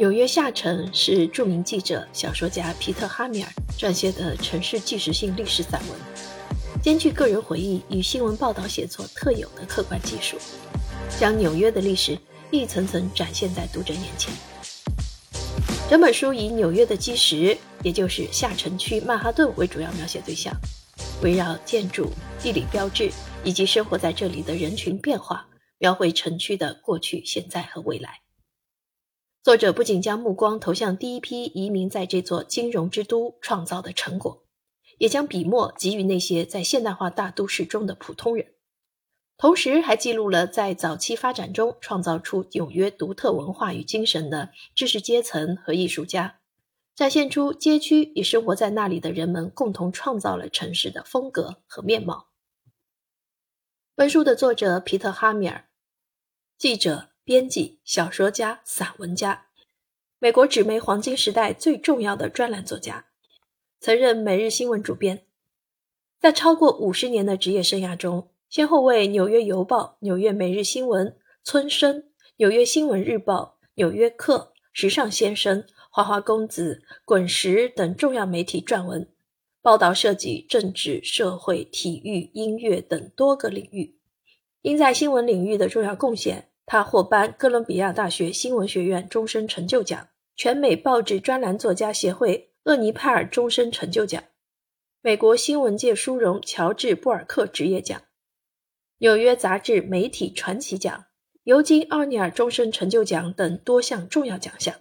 纽约下城是著名记者、小说家皮特·哈米尔撰写的城市纪实性历史散文，兼具个人回忆与新闻报道写作特有的客观技术，将纽约的历史一层层展现在读者眼前。整本书以纽约的基石，也就是下城区曼哈顿为主要描写对象，围绕建筑、地理标志以及生活在这里的人群变化，描绘城区的过去、现在和未来。作者不仅将目光投向第一批移民在这座金融之都创造的成果，也将笔墨给予那些在现代化大都市中的普通人，同时还记录了在早期发展中创造出纽约独特文化与精神的知识阶层和艺术家，展现出街区与生活在那里的人们共同创造了城市的风格和面貌。本书的作者皮特·哈米尔，记者。编辑、小说家、散文家，美国纸媒黄金时代最重要的专栏作家，曾任《每日新闻》主编，在超过五十年的职业生涯中，先后为《纽约邮报》、《纽约每日新闻》、《村生》、《纽约新闻日报》、《纽约客》、《时尚先生》、《花花公子》、《滚石》等重要媒体撰文，报道涉及政治、社会、体育、音乐等多个领域。因在新闻领域的重要贡献。他获颁哥伦比亚大学新闻学院终身成就奖、全美报纸专栏作家协会厄尼派尔终身成就奖、美国新闻界殊荣乔治布尔克职业奖、纽约杂志媒体传奇奖、尤金奥尼尔终身成就奖等多项重要奖项。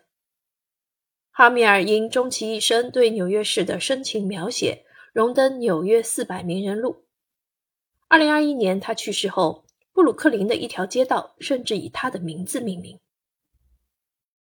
哈米尔因终其一生对纽约市的深情描写，荣登纽约四百名人录。二零二一年他去世后。布鲁克林的一条街道甚至以他的名字命名。